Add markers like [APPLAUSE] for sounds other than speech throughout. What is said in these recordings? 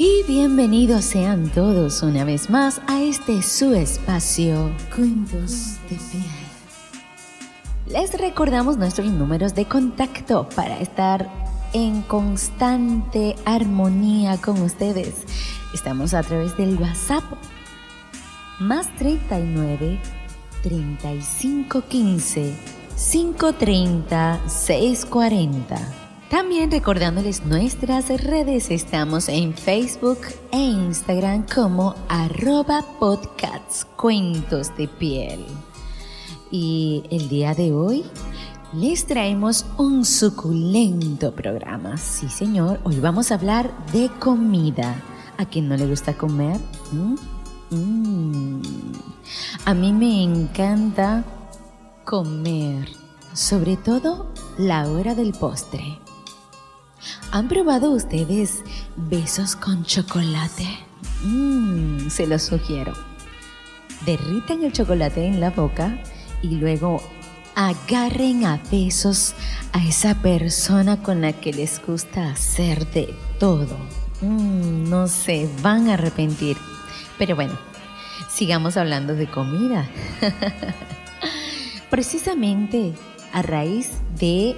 Y bienvenidos sean todos una vez más a este su espacio, Cuentos de Piel. Les recordamos nuestros números de contacto para estar en constante armonía con ustedes. Estamos a través del WhatsApp más 39 35 15 530 640. También recordándoles nuestras redes, estamos en Facebook e Instagram como arroba podcasts cuentos de piel. Y el día de hoy les traemos un suculento programa. Sí, señor, hoy vamos a hablar de comida. ¿A quien no le gusta comer? ¿Mm? Mm. A mí me encanta comer, sobre todo la hora del postre. ¿Han probado ustedes besos con chocolate? Mmm, se los sugiero. Derritan el chocolate en la boca y luego agarren a besos a esa persona con la que les gusta hacer de todo. Mmm, no se van a arrepentir. Pero bueno, sigamos hablando de comida. [LAUGHS] Precisamente a raíz de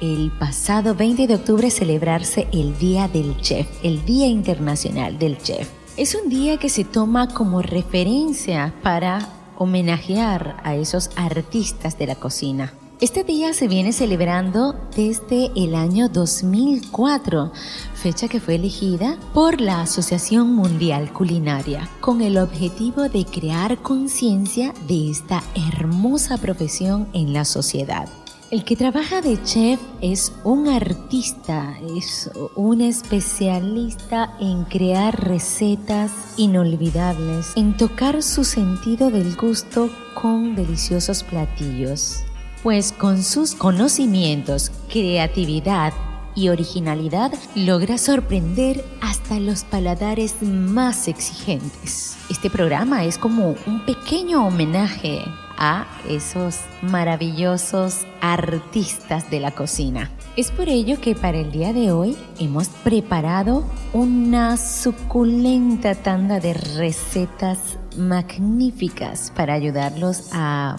el pasado 20 de octubre celebrarse el Día del Chef, el Día Internacional del Chef. Es un día que se toma como referencia para homenajear a esos artistas de la cocina. Este día se viene celebrando desde el año 2004, fecha que fue elegida por la Asociación Mundial Culinaria, con el objetivo de crear conciencia de esta hermosa profesión en la sociedad. El que trabaja de chef es un artista, es un especialista en crear recetas inolvidables, en tocar su sentido del gusto con deliciosos platillos. Pues con sus conocimientos, creatividad y originalidad logra sorprender hasta los paladares más exigentes. Este programa es como un pequeño homenaje a esos maravillosos artistas de la cocina. Es por ello que para el día de hoy hemos preparado una suculenta tanda de recetas magníficas para ayudarlos a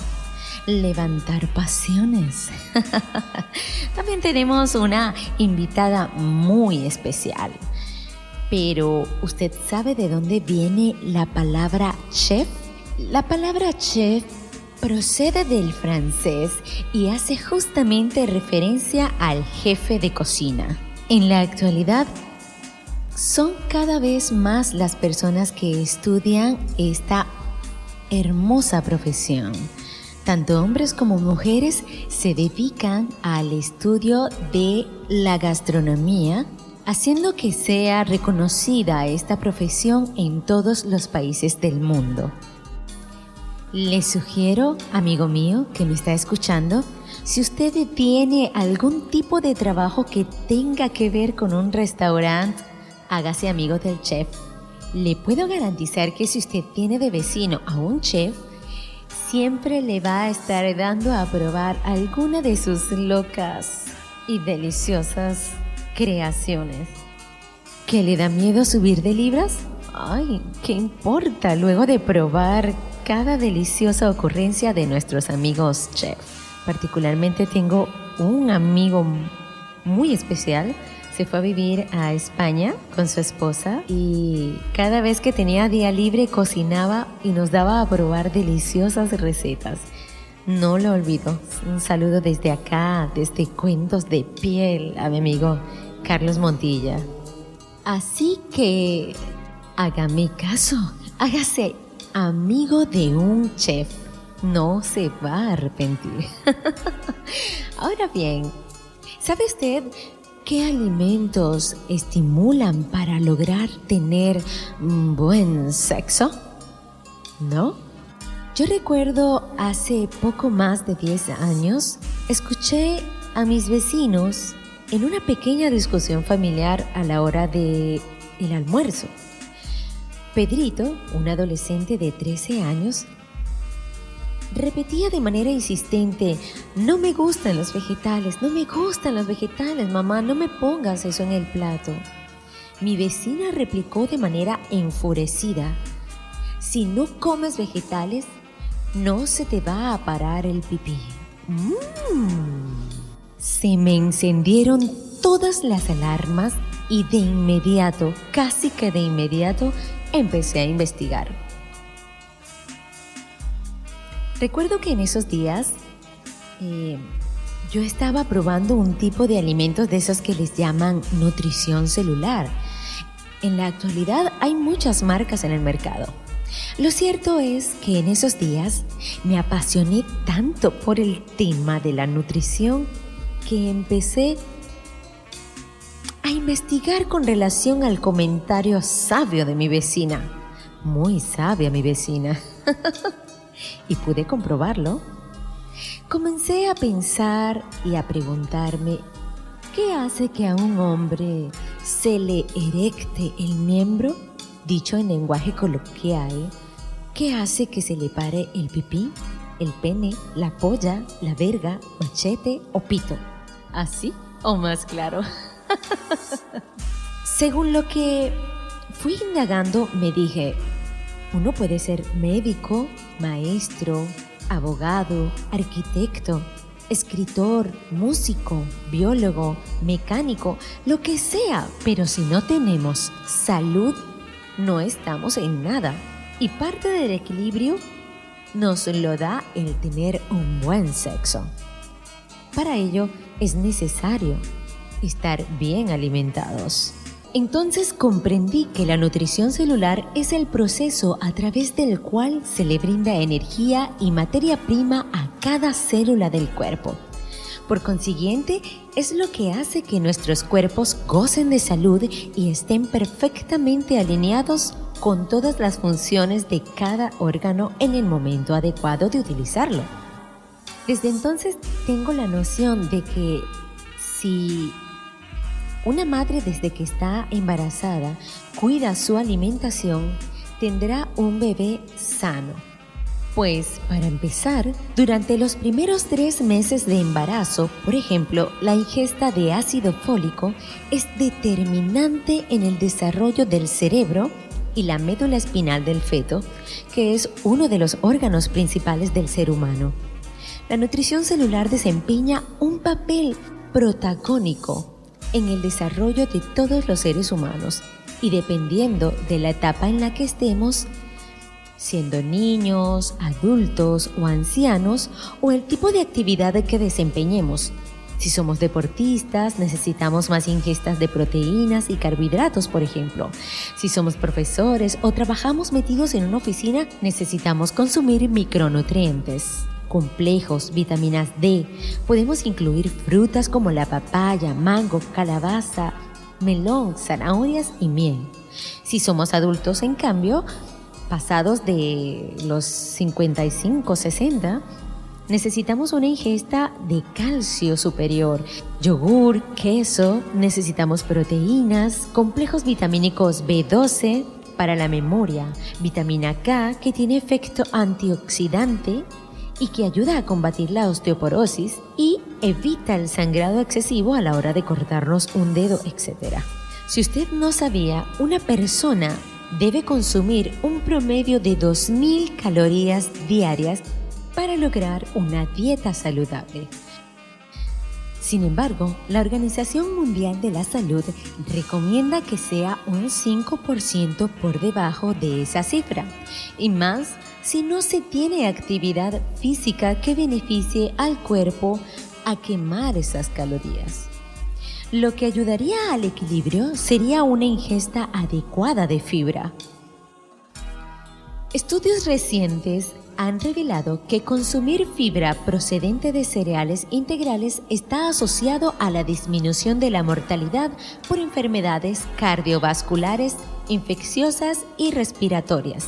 levantar pasiones. [LAUGHS] También tenemos una invitada muy especial. Pero, ¿usted sabe de dónde viene la palabra chef? La palabra chef procede del francés y hace justamente referencia al jefe de cocina. En la actualidad, son cada vez más las personas que estudian esta hermosa profesión. Tanto hombres como mujeres se dedican al estudio de la gastronomía, haciendo que sea reconocida esta profesión en todos los países del mundo. Les sugiero, amigo mío que me está escuchando, si usted tiene algún tipo de trabajo que tenga que ver con un restaurante, hágase amigo del chef. Le puedo garantizar que si usted tiene de vecino a un chef, siempre le va a estar dando a probar alguna de sus locas y deliciosas creaciones. ¿Que le da miedo subir de libras? Ay, ¿qué importa luego de probar cada deliciosa ocurrencia de nuestros amigos chef. Particularmente tengo un amigo muy especial. Se fue a vivir a España con su esposa y cada vez que tenía día libre cocinaba y nos daba a probar deliciosas recetas. No lo olvido. Un saludo desde acá, desde Cuentos de Piel, a mi amigo Carlos Montilla. Así que hágame caso, hágase amigo de un chef no se va a arrepentir. [LAUGHS] Ahora bien, ¿sabe usted qué alimentos estimulan para lograr tener buen sexo? ¿No? Yo recuerdo hace poco más de 10 años, escuché a mis vecinos en una pequeña discusión familiar a la hora de el almuerzo. Pedrito, un adolescente de 13 años, repetía de manera insistente, no me gustan los vegetales, no me gustan los vegetales, mamá, no me pongas eso en el plato. Mi vecina replicó de manera enfurecida, si no comes vegetales, no se te va a parar el pipí. Mm. Se me encendieron todas las alarmas y de inmediato, casi que de inmediato, empecé a investigar. Recuerdo que en esos días eh, yo estaba probando un tipo de alimentos de esos que les llaman nutrición celular. En la actualidad hay muchas marcas en el mercado. Lo cierto es que en esos días me apasioné tanto por el tema de la nutrición que empecé a investigar con relación al comentario sabio de mi vecina. Muy sabia mi vecina. [LAUGHS] y pude comprobarlo. Comencé a pensar y a preguntarme, ¿qué hace que a un hombre se le erecte el miembro? Dicho en lenguaje coloquial, ¿qué hace que se le pare el pipí, el pene, la polla, la verga, machete o pito? ¿Así o más claro? [LAUGHS] Según lo que fui indagando, me dije, uno puede ser médico, maestro, abogado, arquitecto, escritor, músico, biólogo, mecánico, lo que sea, pero si no tenemos salud, no estamos en nada. Y parte del equilibrio nos lo da el tener un buen sexo. Para ello es necesario estar bien alimentados. Entonces comprendí que la nutrición celular es el proceso a través del cual se le brinda energía y materia prima a cada célula del cuerpo. Por consiguiente, es lo que hace que nuestros cuerpos gocen de salud y estén perfectamente alineados con todas las funciones de cada órgano en el momento adecuado de utilizarlo. Desde entonces tengo la noción de que si una madre desde que está embarazada cuida su alimentación, tendrá un bebé sano. Pues, para empezar, durante los primeros tres meses de embarazo, por ejemplo, la ingesta de ácido fólico es determinante en el desarrollo del cerebro y la médula espinal del feto, que es uno de los órganos principales del ser humano. La nutrición celular desempeña un papel protagónico en el desarrollo de todos los seres humanos y dependiendo de la etapa en la que estemos, siendo niños, adultos o ancianos, o el tipo de actividad que desempeñemos. Si somos deportistas, necesitamos más ingestas de proteínas y carbohidratos, por ejemplo. Si somos profesores o trabajamos metidos en una oficina, necesitamos consumir micronutrientes complejos, vitaminas D. Podemos incluir frutas como la papaya, mango, calabaza, melón, zanahorias y miel. Si somos adultos, en cambio, pasados de los 55, 60, necesitamos una ingesta de calcio superior, yogur, queso, necesitamos proteínas, complejos vitamínicos B12 para la memoria, vitamina K que tiene efecto antioxidante y que ayuda a combatir la osteoporosis y evita el sangrado excesivo a la hora de cortarnos un dedo, etc. Si usted no sabía, una persona debe consumir un promedio de 2.000 calorías diarias para lograr una dieta saludable. Sin embargo, la Organización Mundial de la Salud recomienda que sea un 5% por debajo de esa cifra, y más si no se tiene actividad física que beneficie al cuerpo a quemar esas calorías. Lo que ayudaría al equilibrio sería una ingesta adecuada de fibra. Estudios recientes han revelado que consumir fibra procedente de cereales integrales está asociado a la disminución de la mortalidad por enfermedades cardiovasculares, infecciosas y respiratorias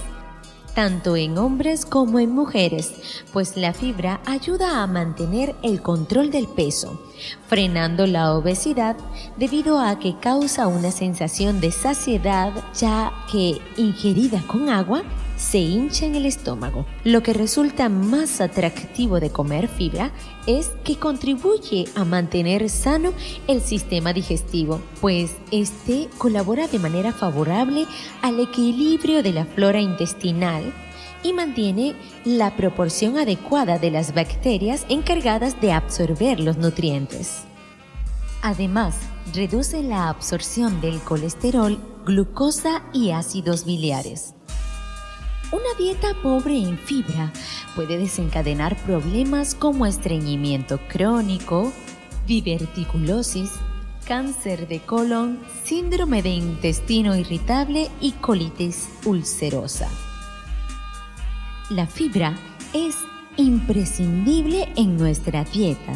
tanto en hombres como en mujeres, pues la fibra ayuda a mantener el control del peso, frenando la obesidad debido a que causa una sensación de saciedad ya que ingerida con agua se hincha en el estómago. Lo que resulta más atractivo de comer fibra es que contribuye a mantener sano el sistema digestivo, pues este colabora de manera favorable al equilibrio de la flora intestinal y mantiene la proporción adecuada de las bacterias encargadas de absorber los nutrientes. Además, reduce la absorción del colesterol, glucosa y ácidos biliares. Una dieta pobre en fibra puede desencadenar problemas como estreñimiento crónico, diverticulosis, cáncer de colon, síndrome de intestino irritable y colitis ulcerosa. La fibra es imprescindible en nuestra dieta,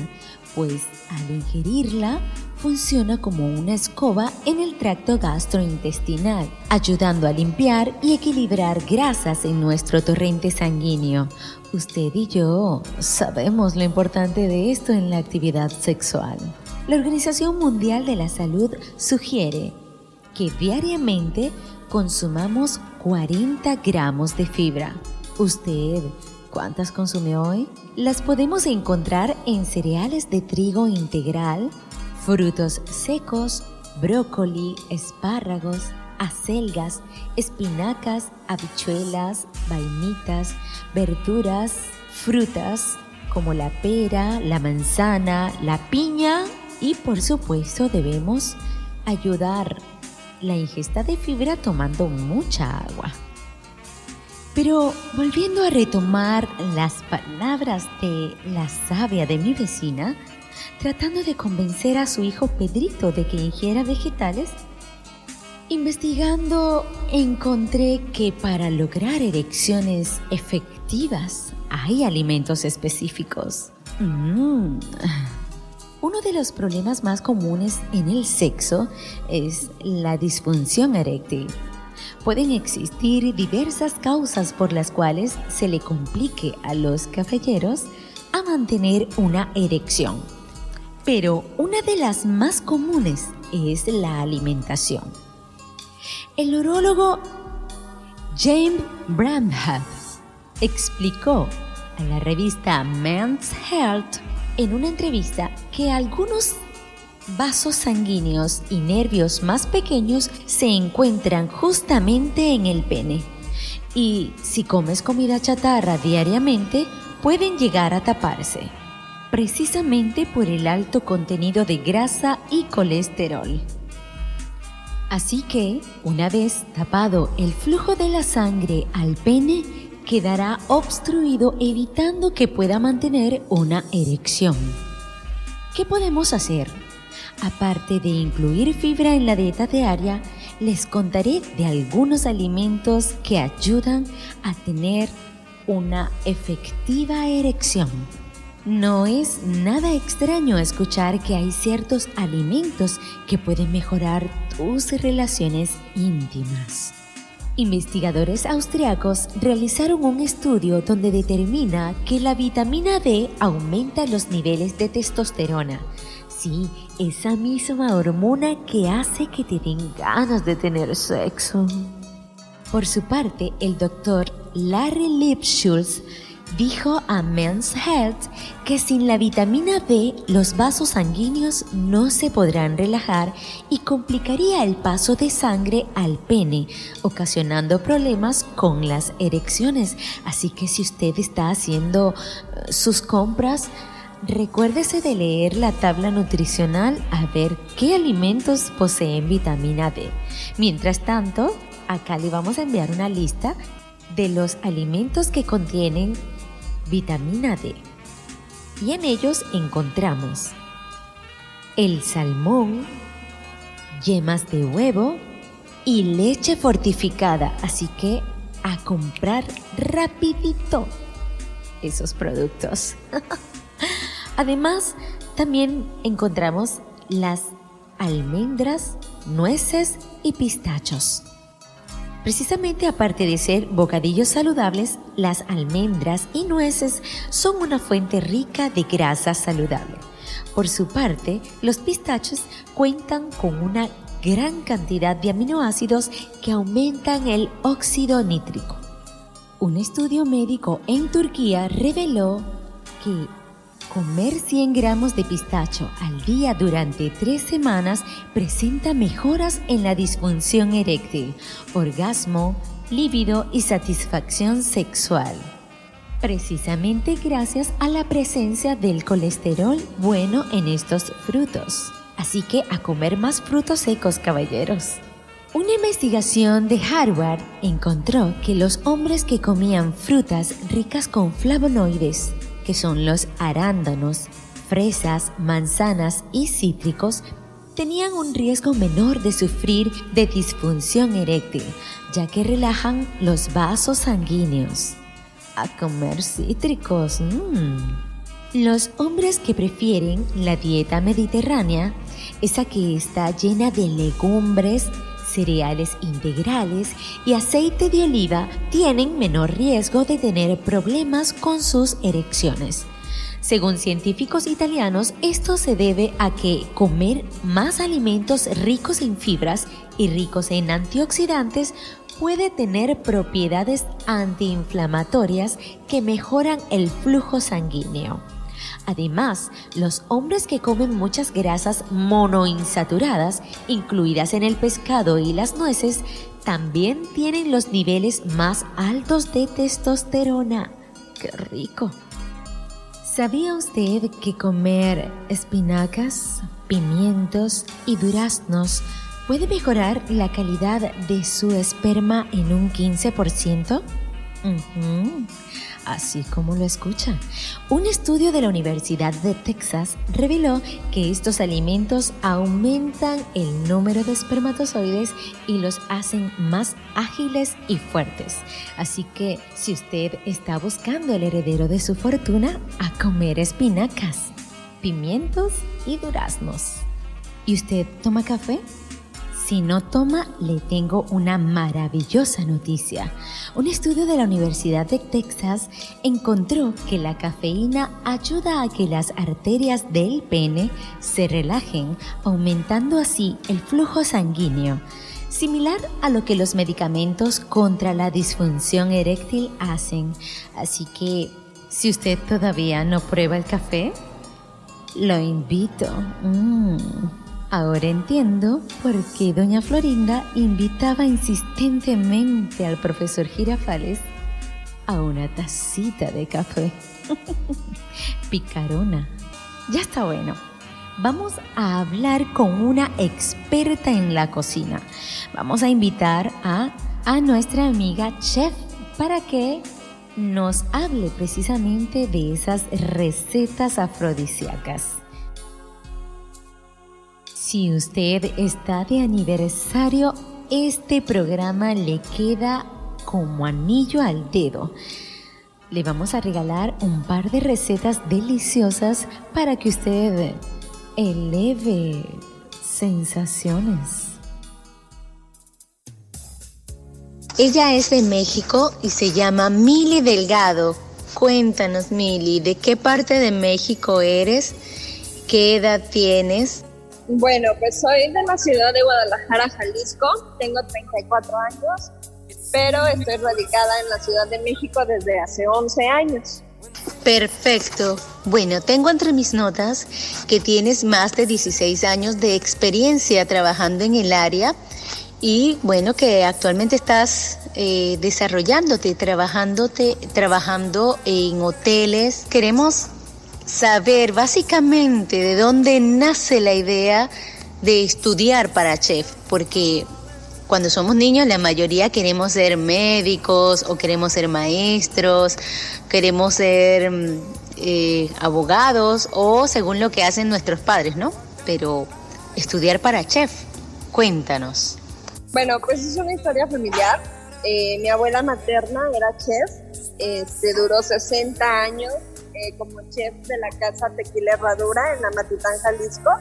pues al ingerirla funciona como una escoba en el tracto gastrointestinal, ayudando a limpiar y equilibrar grasas en nuestro torrente sanguíneo. Usted y yo sabemos lo importante de esto en la actividad sexual. La Organización Mundial de la Salud sugiere que diariamente consumamos 40 gramos de fibra. ¿Usted cuántas consume hoy? Las podemos encontrar en cereales de trigo integral, frutos secos, brócoli, espárragos, acelgas, espinacas, habichuelas, vainitas, verduras, frutas como la pera, la manzana, la piña y por supuesto debemos ayudar la ingesta de fibra tomando mucha agua. Pero volviendo a retomar las palabras de la sabia de mi vecina, tratando de convencer a su hijo Pedrito de que ingiera vegetales, investigando encontré que para lograr erecciones efectivas hay alimentos específicos. Mm. Uno de los problemas más comunes en el sexo es la disfunción eréctil pueden existir diversas causas por las cuales se le complique a los caballeros a mantener una erección. Pero una de las más comunes es la alimentación. El urólogo James Brandham explicó a la revista Men's Health en una entrevista que algunos vasos sanguíneos y nervios más pequeños se encuentran justamente en el pene. Y si comes comida chatarra diariamente, pueden llegar a taparse, precisamente por el alto contenido de grasa y colesterol. Así que, una vez tapado el flujo de la sangre al pene, quedará obstruido evitando que pueda mantener una erección. ¿Qué podemos hacer? Aparte de incluir fibra en la dieta diaria, les contaré de algunos alimentos que ayudan a tener una efectiva erección. No es nada extraño escuchar que hay ciertos alimentos que pueden mejorar tus relaciones íntimas. Investigadores austriacos realizaron un estudio donde determina que la vitamina D aumenta los niveles de testosterona, Sí, esa misma hormona que hace que te den ganas de tener sexo. Por su parte, el doctor Larry Lipschulz dijo a Men's Health que sin la vitamina D los vasos sanguíneos no se podrán relajar y complicaría el paso de sangre al pene, ocasionando problemas con las erecciones. Así que si usted está haciendo eh, sus compras, Recuérdese de leer la tabla nutricional a ver qué alimentos poseen vitamina D. Mientras tanto, acá le vamos a enviar una lista de los alimentos que contienen vitamina D. Y en ellos encontramos el salmón, yemas de huevo y leche fortificada. Así que a comprar rapidito esos productos. [LAUGHS] Además, también encontramos las almendras, nueces y pistachos. Precisamente aparte de ser bocadillos saludables, las almendras y nueces son una fuente rica de grasa saludable. Por su parte, los pistachos cuentan con una gran cantidad de aminoácidos que aumentan el óxido nítrico. Un estudio médico en Turquía reveló que comer 100 gramos de pistacho al día durante tres semanas presenta mejoras en la disfunción eréctil, orgasmo, líbido y satisfacción sexual. Precisamente gracias a la presencia del colesterol bueno en estos frutos. Así que a comer más frutos secos, caballeros. Una investigación de Harvard encontró que los hombres que comían frutas ricas con flavonoides, que son los arándanos, fresas, manzanas y cítricos, tenían un riesgo menor de sufrir de disfunción eréctil, ya que relajan los vasos sanguíneos. A comer cítricos. Mmm. Los hombres que prefieren la dieta mediterránea, esa que está llena de legumbres, cereales integrales y aceite de oliva tienen menor riesgo de tener problemas con sus erecciones. Según científicos italianos, esto se debe a que comer más alimentos ricos en fibras y ricos en antioxidantes puede tener propiedades antiinflamatorias que mejoran el flujo sanguíneo. Además, los hombres que comen muchas grasas monoinsaturadas, incluidas en el pescado y las nueces, también tienen los niveles más altos de testosterona. ¡Qué rico! ¿Sabía usted que comer espinacas, pimientos y duraznos puede mejorar la calidad de su esperma en un 15%? Así como lo escucha. Un estudio de la Universidad de Texas reveló que estos alimentos aumentan el número de espermatozoides y los hacen más ágiles y fuertes. Así que si usted está buscando el heredero de su fortuna, a comer espinacas, pimientos y duraznos. ¿Y usted toma café? Si no toma, le tengo una maravillosa noticia. Un estudio de la Universidad de Texas encontró que la cafeína ayuda a que las arterias del pene se relajen, aumentando así el flujo sanguíneo, similar a lo que los medicamentos contra la disfunción eréctil hacen. Así que, si usted todavía no prueba el café, lo invito. Mm. Ahora entiendo por qué doña Florinda invitaba insistentemente al profesor Girafales a una tacita de café. [LAUGHS] Picarona. Ya está bueno. Vamos a hablar con una experta en la cocina. Vamos a invitar a, a nuestra amiga chef para que nos hable precisamente de esas recetas afrodisíacas. Si usted está de aniversario, este programa le queda como anillo al dedo. Le vamos a regalar un par de recetas deliciosas para que usted eleve sensaciones. Ella es de México y se llama Mili Delgado. Cuéntanos, Mili, ¿de qué parte de México eres? ¿Qué edad tienes? Bueno, pues soy de la ciudad de Guadalajara, Jalisco, tengo 34 años, pero estoy radicada en la Ciudad de México desde hace 11 años. Perfecto. Bueno, tengo entre mis notas que tienes más de 16 años de experiencia trabajando en el área y bueno, que actualmente estás eh, desarrollándote, trabajándote, trabajando en hoteles. Queremos saber básicamente de dónde nace la idea de estudiar para chef, porque cuando somos niños la mayoría queremos ser médicos o queremos ser maestros, queremos ser mm, eh, abogados o según lo que hacen nuestros padres, ¿no? Pero estudiar para chef, cuéntanos. Bueno, pues es una historia familiar. Eh, mi abuela materna era chef, este, duró 60 años eh, como chef de la casa Tequila Herradura en Amatitán, Jalisco.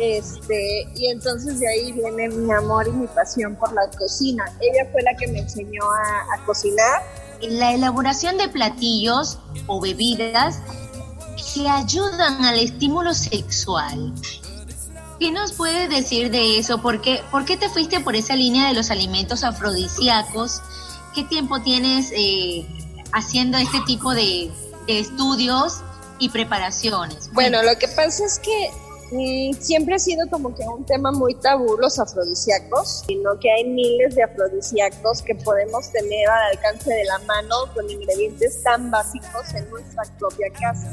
Este, y entonces de ahí viene mi amor y mi pasión por la cocina. Ella fue la que me enseñó a, cocinar. La elaboración de platillos o bebidas que ayudan al estímulo sexual. ¿Qué nos puedes decir de eso? ¿Por qué, ¿Por qué te fuiste por esa línea de los alimentos afrodisíacos qué tiempo tienes eh, haciendo este tipo de, estudios y preparaciones? Bueno, lo que pasa es que mm, siempre ha sido como que un tema muy tabú los afrodisíacos, sino que hay miles de afrodisíacos que podemos tener al alcance de la mano con ingredientes tan básicos en nuestra propia casa.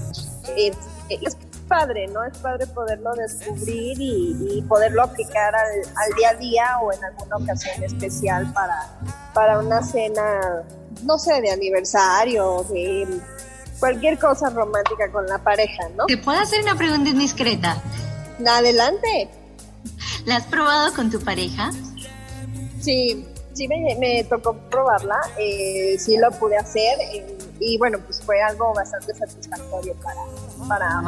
Eh, es padre, ¿no? Es padre poderlo descubrir y, poderlo aplicar al, día a día o en alguna ocasión especial para, para una cena, no sé, de aniversario, de cualquier cosa romántica con la pareja, ¿no? ¿Te puedo hacer una pregunta indiscreta? Adelante. ¿La has probado con tu pareja? Sí, sí me, tocó probarla, eh, sí lo pude hacer eh, y bueno, pues fue algo bastante satisfactorio para... para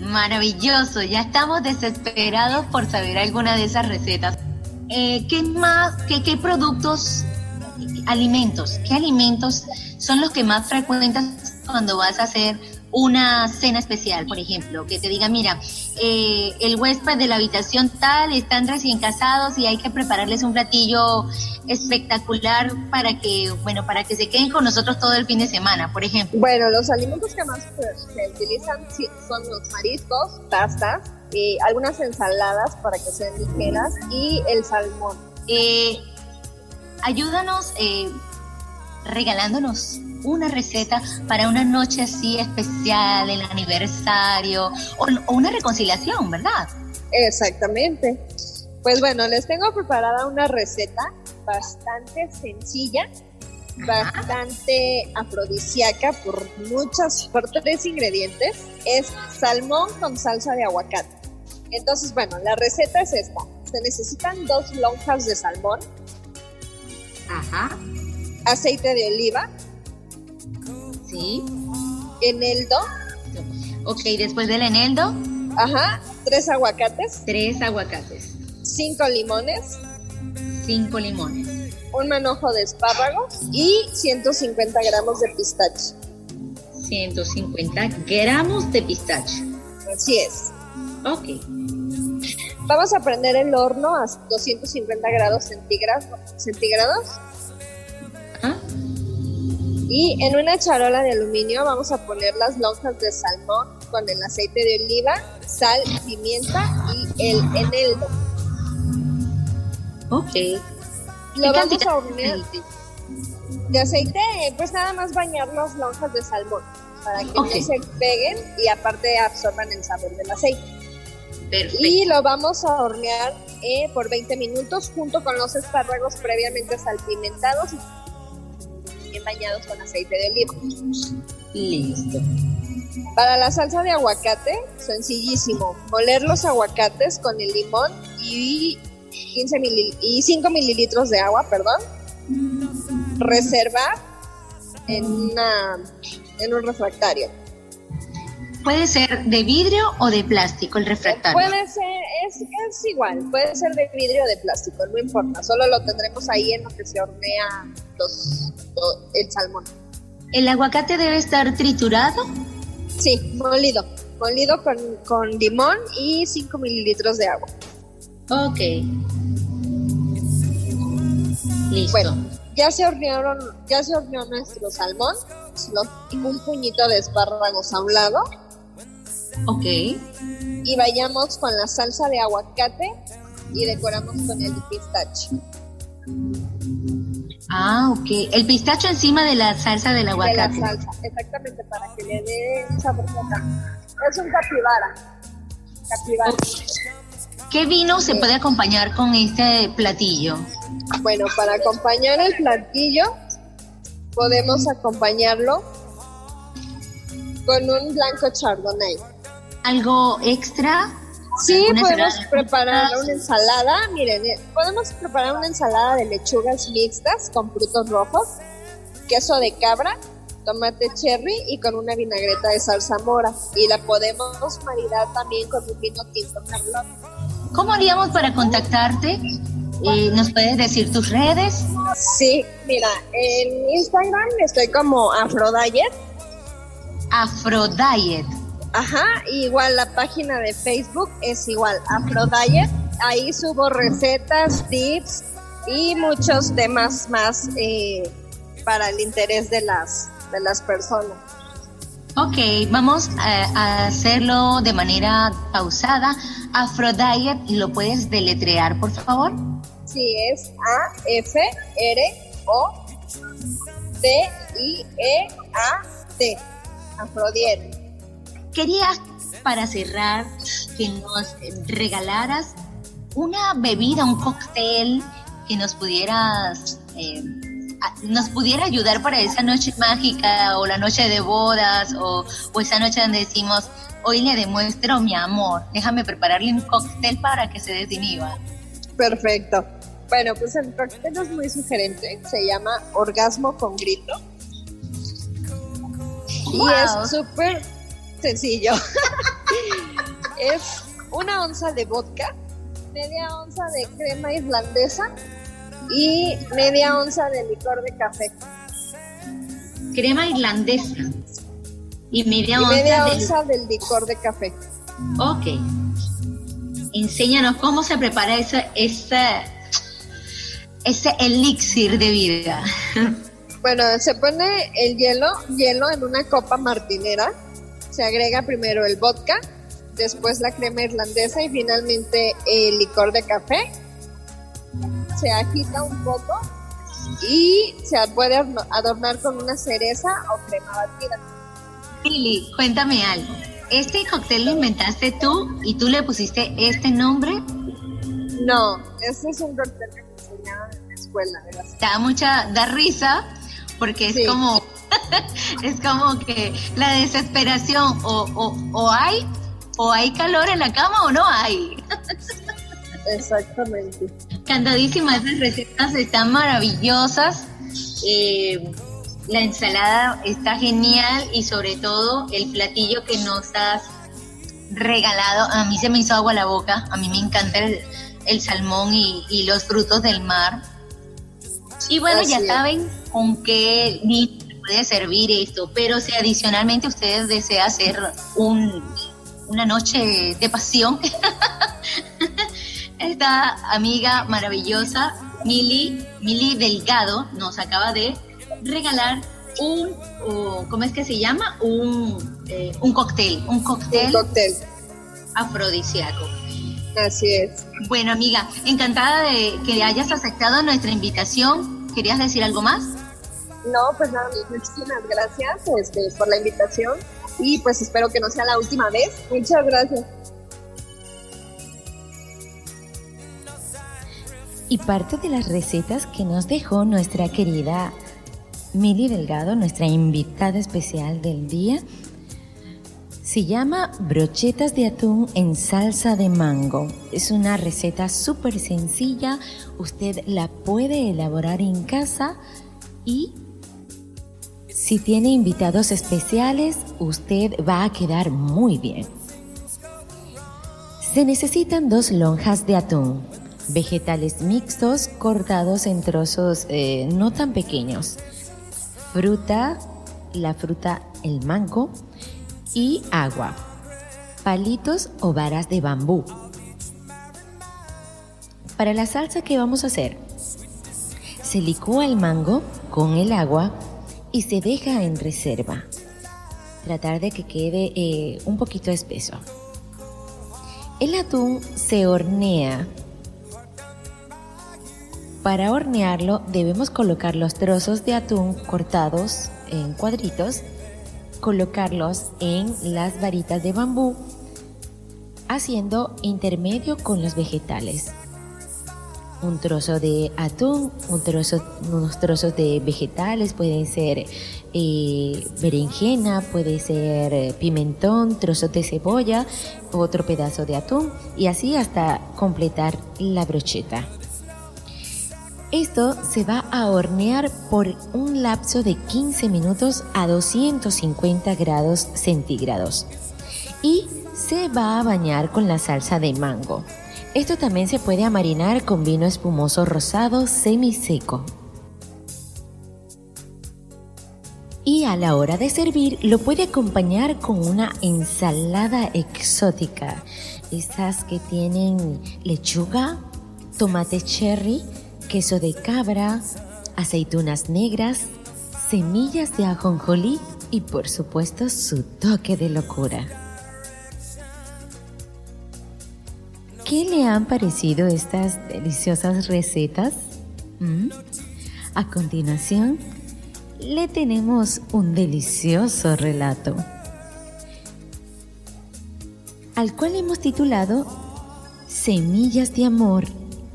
Maravilloso, ya estamos desesperados por saber alguna de esas recetas. Eh, ¿Qué más, qué, qué productos, alimentos, qué alimentos son los que más frecuentas cuando vas a hacer una cena especial, por ejemplo, que te diga, mira, eh, el huésped de la habitación tal están recién casados y hay que prepararles un platillo espectacular para que, bueno, para que se queden con nosotros todo el fin de semana, por ejemplo. Bueno, los alimentos que más se, utilizan son los mariscos, pastas, y algunas ensaladas para que sean ligeras y el salmón. Eh, ayúdanos eh, regalándonos una receta para una noche así especial, el aniversario o, una reconciliación, ¿verdad? Exactamente. Pues bueno, les tengo preparada una receta bastante sencilla, bastante afrodisíaca por muchas, por tres ingredientes. Es salmón con salsa de aguacate. Entonces, bueno, la receta es esta. Se necesitan dos lonjas de salmón. Ajá. Aceite de oliva, Sí. Eneldo. Ok, después del eneldo. Ajá, tres aguacates. Tres aguacates. Cinco limones. Cinco limones. Un manojo de espárragos y 150 gramos de pistache. 150 gramos de pistache. Así es. Ok. Vamos a prender el horno a 250 grados centígrados. centígrados y en una charola de aluminio vamos a poner las lonjas de salmón con el aceite de oliva, sal, pimienta y el eneldo. Ok. Lo vamos a hornear. De aceite, pues nada más bañar las lonjas de salmón para que no se peguen y aparte absorban el sabor del aceite. Perfecto. Y lo vamos a hornear eh, por 20 minutos junto con los espárragos previamente salpimentados bien bañados con aceite de oliva. Listo. Para la salsa de aguacate, sencillísimo. Moler los aguacates con el limón y 15 y 5 mililitros de agua, perdón. Reservar en, una, en un refractario. ¿Puede ser de vidrio o de plástico el refractario? Puede ser, es, es, igual, puede ser de vidrio o de plástico, no importa, solo lo tendremos ahí en lo que se hornea los, el salmón. ¿El aguacate debe estar triturado? Sí, molido, molido con, con limón y 5 mililitros de agua. Ok. Listo. Bueno, ya se hornearon, ya se horneó nuestro salmón, un puñito de espárragos a un lado Ok. Y vayamos con la salsa de aguacate y decoramos con el pistacho. Ah, ok. El pistacho encima de la salsa del aguacate. De la salsa, exactamente, para que le dé sabor Es un capibara. Capibara. ¿Qué vino se puede acompañar con este platillo? Bueno, para acompañar el platillo podemos acompañarlo con un blanco chardonnay algo extra? Sí, podemos preparar una ensalada. Miren, eh, podemos preparar una ensalada de lechugas mixtas con frutos rojos, queso de cabra, tomate cherry y con una vinagreta de salsa mora. Y la podemos maridar también con un vino tinto merlot. ¿Cómo haríamos para contactarte? Eh, ¿Nos puedes decir tus redes? Sí, mira, en Instagram estoy como Afrodiet. Afrodiet. Ajá, igual la página de Facebook es igual, Afrodiet. Ahí subo recetas, tips y muchos temas más eh, para el interés de las, de las personas. Ok, vamos a, hacerlo de manera pausada. Afrodiet, ¿lo puedes deletrear, por favor? Sí, es A-F-R-O-D-I-E-A-T. Afrodiet. Quería, para cerrar, que nos regalaras una bebida, un cóctel que nos pudieras eh, nos pudiera ayudar para esa noche mágica o la noche de bodas o, esa noche donde decimos, hoy le demuestro mi amor, déjame prepararle un cóctel para que se desinhiba. Perfecto. Bueno, pues el cóctel es muy sugerente, se llama Orgasmo con Grito. Y es súper sencillo. [LAUGHS] es una onza de vodka, media onza de crema irlandesa, y media onza de licor de café. Crema irlandesa y media, onza, del... licor de café. Ok. Enséñanos cómo se prepara ese, ese, ese elixir de vida. [LAUGHS] Bueno, se pone el hielo, hielo en una copa martinera. Se agrega primero el vodka, después la crema irlandesa y finalmente el licor de café se agita un poco y se puede adornar con una cereza o crema batida. Lili, cuéntame algo. ¿Este cóctel lo inventaste tú y tú le pusiste este nombre? No, este es un cóctel que me enseñaron en la escuela. Da mucha, da risa porque es como, [LAUGHS] es como que la desesperación o, o, o hay o hay calor en la cama o no hay. [LAUGHS] Exactamente. Cantadísimas, esas recetas están maravillosas. Eh, la ensalada está genial y sobre todo el platillo que nos has regalado. A mí se me hizo agua la boca. A mí me encanta el, salmón y, los frutos del mar. Y bueno, ya saben con qué puede servir esto, pero si adicionalmente ustedes desean hacer un, una noche de pasión, [LAUGHS] esta amiga maravillosa, Mili, Mili Delgado, nos acaba de regalar un, ¿cómo es que se llama? Un, eh, un cóctel, un cóctel, un cóctel afrodisíaco. Así es. Bueno, amiga, encantada de que hayas aceptado nuestra invitación. ¿Querías decir algo más? No, pues nada, muchísimas gracias este, por la invitación y pues espero que no sea la última vez. Muchas gracias. Y parte de las recetas que nos dejó nuestra querida Mili Delgado, nuestra invitada especial del día, se llama brochetas de atún en salsa de mango. Es una receta súper sencilla, usted la puede elaborar en casa y si tiene invitados especiales, usted va a quedar muy bien. Se necesitan dos lonjas de atún, vegetales mixtos cortados en trozos eh, no tan pequeños, fruta, la fruta el mango y agua, palitos o varas de bambú. Para la salsa que vamos a hacer, se licúa el mango con el agua y se deja en reserva. Tratar de que quede eh, un poquito espeso. El atún se hornea para hornearlo debemos colocar los trozos de atún cortados en cuadritos, colocarlos en las varitas de bambú, haciendo intermedio con los vegetales. Un trozo de atún, un trozo, unos trozos de vegetales, pueden ser eh, berenjena, puede ser eh, pimentón, trozos de cebolla, otro pedazo de atún y así hasta completar la brocheta. Esto se va a hornear por un lapso de 15 minutos a 250 grados centígrados y se va a bañar con la salsa de mango. Esto también se puede amarinar con vino espumoso rosado semiseco. Y a la hora de servir lo puede acompañar con una ensalada exótica. Esas que tienen lechuga, tomate cherry, queso de cabra, aceitunas negras, semillas de ajonjolí y por supuesto su toque de locura. ¿Qué le han parecido estas deliciosas recetas? ¿Mm? A continuación, le tenemos un delicioso relato, al cual hemos titulado Semillas de Amor,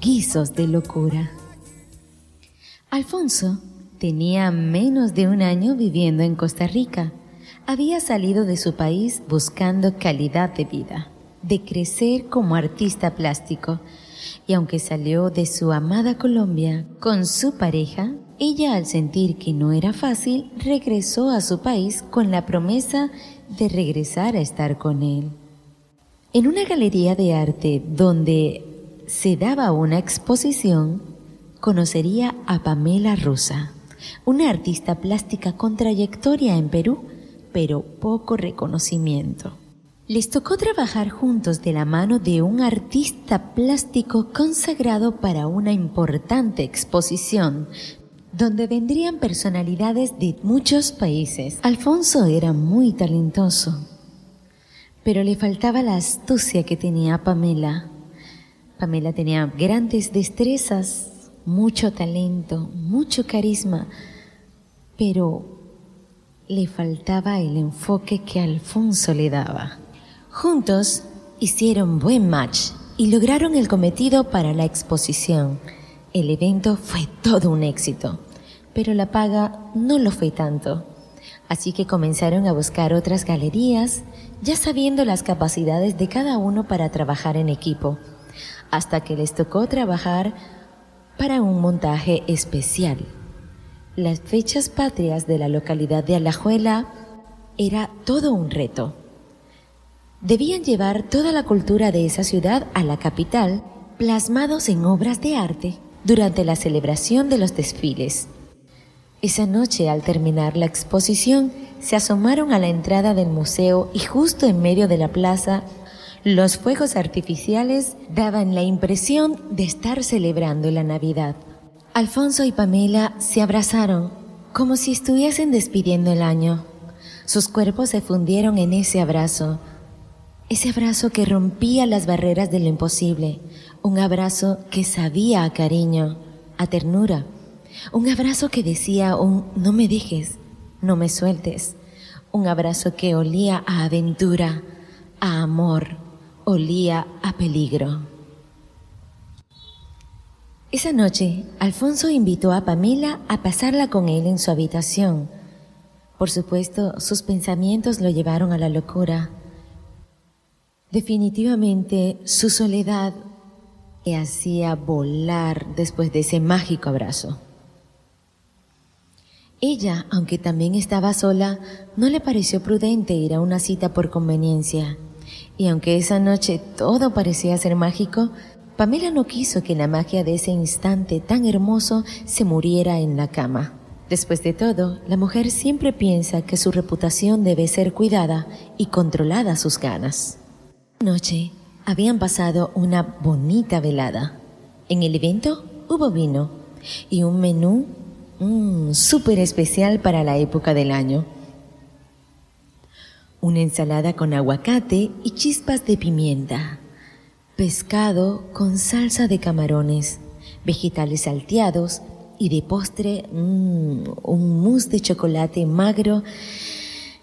Guisos de Locura. Alfonso tenía menos de un año viviendo en Costa Rica. Había salido de su país buscando calidad de vida, de crecer como artista plástico. Y aunque salió de su amada Colombia con su pareja, ella al sentir que no era fácil, regresó a su país con la promesa de regresar a estar con él. En una galería de arte donde se daba una exposición, conocería a Pamela Rosa, una artista plástica con trayectoria en Perú, pero poco reconocimiento. Les tocó trabajar juntos de la mano de un artista plástico consagrado para una importante exposición donde vendrían personalidades de muchos países. Alfonso era muy talentoso, pero le faltaba la astucia que tenía Pamela. Pamela tenía grandes destrezas, mucho talento, mucho carisma, pero le faltaba el enfoque que Alfonso le daba. Juntos hicieron buen match y lograron el cometido para la exposición. El evento fue todo un éxito, pero la paga no lo fue tanto. Así que comenzaron a buscar otras galerías, ya sabiendo las capacidades de cada uno para trabajar en equipo, hasta que les tocó trabajar para un montaje especial. Las fechas patrias de la localidad de Alajuela era todo un reto. Debían llevar toda la cultura de esa ciudad a la capital, plasmados en obras de arte durante la celebración de los desfiles. Esa noche, al terminar la exposición, se asomaron a la entrada del museo y justo en medio de la plaza, los fuegos artificiales daban la impresión de estar celebrando la Navidad. Alfonso y Pamela se abrazaron como si estuviesen despidiendo el año. Sus cuerpos se fundieron en ese abrazo, ese abrazo que rompía las barreras de lo imposible, un abrazo que sabía a cariño, a ternura, un abrazo que decía un no me dejes, no me sueltes, un abrazo que olía a aventura, a amor, olía a peligro. Esa noche, Alfonso invitó a Pamela a pasarla con él en su habitación. Por supuesto, sus pensamientos lo llevaron a la locura. Definitivamente, su soledad le hacía volar después de ese mágico abrazo. Ella, aunque también estaba sola, no le pareció prudente ir a una cita por conveniencia. Y aunque esa noche todo parecía ser mágico, Pamela no quiso que la magia de ese instante tan hermoso se muriera en la cama. Después de todo, la mujer siempre piensa que su reputación debe ser cuidada y controlada sus ganas. Noche, habían pasado una bonita velada. En el evento hubo vino y un menú mm, súper especial para la época del año. Una ensalada con aguacate y chispas de pimienta. Pescado con salsa de camarones, vegetales salteados y de postre mm, un mousse de chocolate magro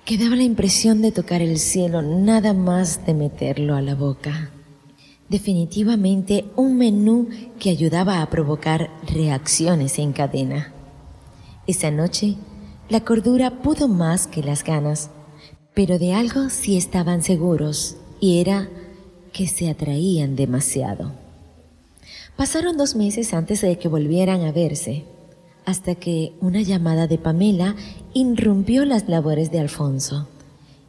que daba la impresión de tocar el cielo nada más de meterlo a la boca. Definitivamente un menú que ayudaba a provocar reacciones en cadena. Esa noche, la cordura pudo más que las ganas, pero de algo sí estaban seguros, y era que se atraían demasiado. Pasaron dos meses antes de que volvieran a verse, hasta que una llamada de Pamela irrumpió las labores de Alfonso.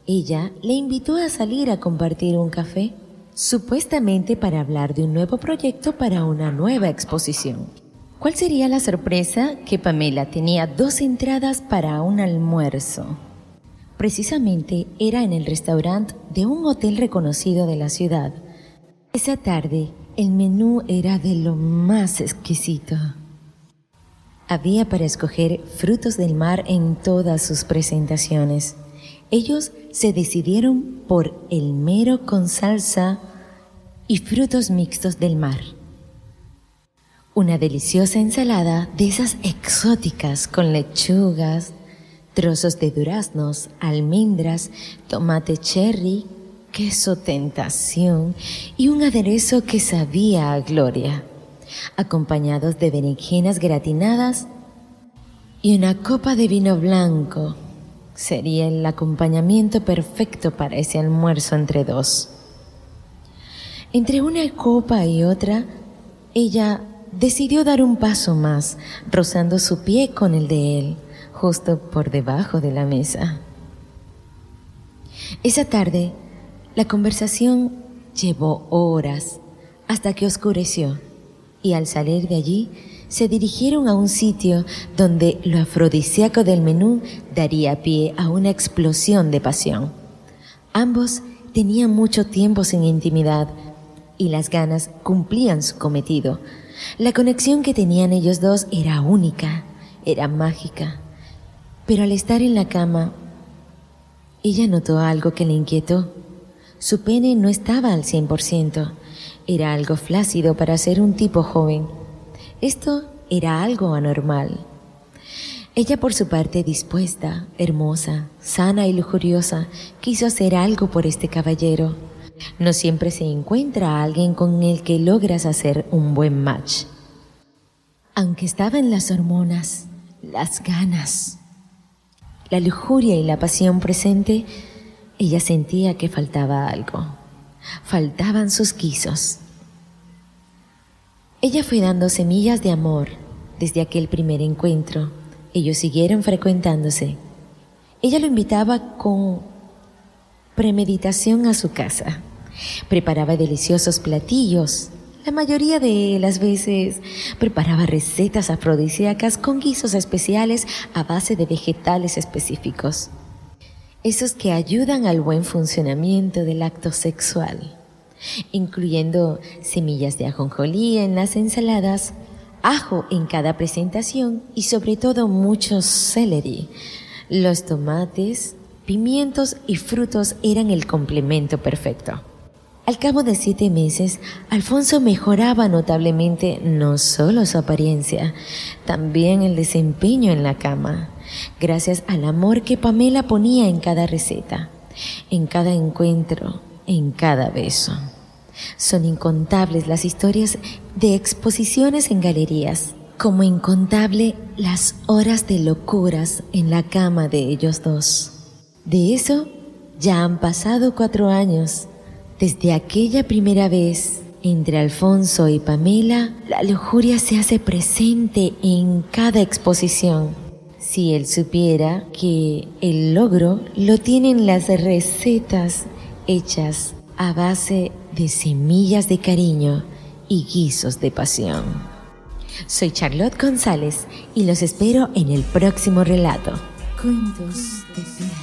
Ella le invitó a salir a compartir un café, supuestamente para hablar de un nuevo proyecto para una nueva exposición. ¿Cuál sería la sorpresa? Que Pamela tenía dos entradas para un almuerzo. Precisamente era en el restaurante de un hotel reconocido de la ciudad. Esa tarde el menú era de lo más exquisito. Había para escoger frutos del mar en todas sus presentaciones. Ellos se decidieron por el mero con salsa y frutos mixtos del mar. Una deliciosa ensalada de esas exóticas con lechugas, trozos de duraznos, almendras, tomate cherry, queso tentación y un aderezo que sabía a gloria, acompañados de berenjenas gratinadas y una copa de vino blanco. Sería el acompañamiento perfecto para ese almuerzo entre dos. Entre una copa y otra, ella decidió dar un paso más, rozando su pie con el de él, justo por debajo de la mesa. Esa tarde, la conversación llevó horas hasta que oscureció y al salir de allí se dirigieron a un sitio donde lo afrodisíaco del menú daría pie a una explosión de pasión. Ambos tenían mucho tiempo sin intimidad y las ganas cumplían su cometido. La conexión que tenían ellos dos era única, era mágica. Pero al estar en la cama, ella notó algo que le inquietó. Su pene no estaba al 100%. Era algo flácido para ser un tipo joven. Esto era algo anormal. Ella por su parte dispuesta, hermosa, sana y lujuriosa, quiso hacer algo por este caballero. No siempre se encuentra a alguien con el que logras hacer un buen match. Aunque estaba en las hormonas, las ganas, la lujuria y la pasión presente, ella sentía que faltaba algo. Faltaban sus quisos. Ella fue dando semillas de amor desde aquel primer encuentro. Ellos siguieron frecuentándose. Ella lo invitaba con premeditación a su casa. Preparaba deliciosos platillos. La mayoría de las veces preparaba recetas afrodisíacas con guisos especiales a base de vegetales específicos esos que ayudan al buen funcionamiento del acto sexual, incluyendo semillas de ajonjolí en las ensaladas, ajo en cada presentación y sobre todo mucho celery. Los tomates, pimientos y frutos eran el complemento perfecto. Al cabo de siete meses, Alfonso mejoraba notablemente no solo su apariencia, también el desempeño en la cama gracias al amor que Pamela ponía en cada receta, en cada encuentro, en cada beso. Son incontables las historias de exposiciones en galerías, como incontable las horas de locuras en la cama de ellos dos. De eso ya han pasado cuatro años. Desde aquella primera vez entre Alfonso y Pamela, la lujuria se hace presente en cada exposición si él supiera que el logro lo tienen las recetas hechas a base de semillas de cariño y guisos de pasión. Soy Charlotte González y los espero en el próximo relato. Cuentos de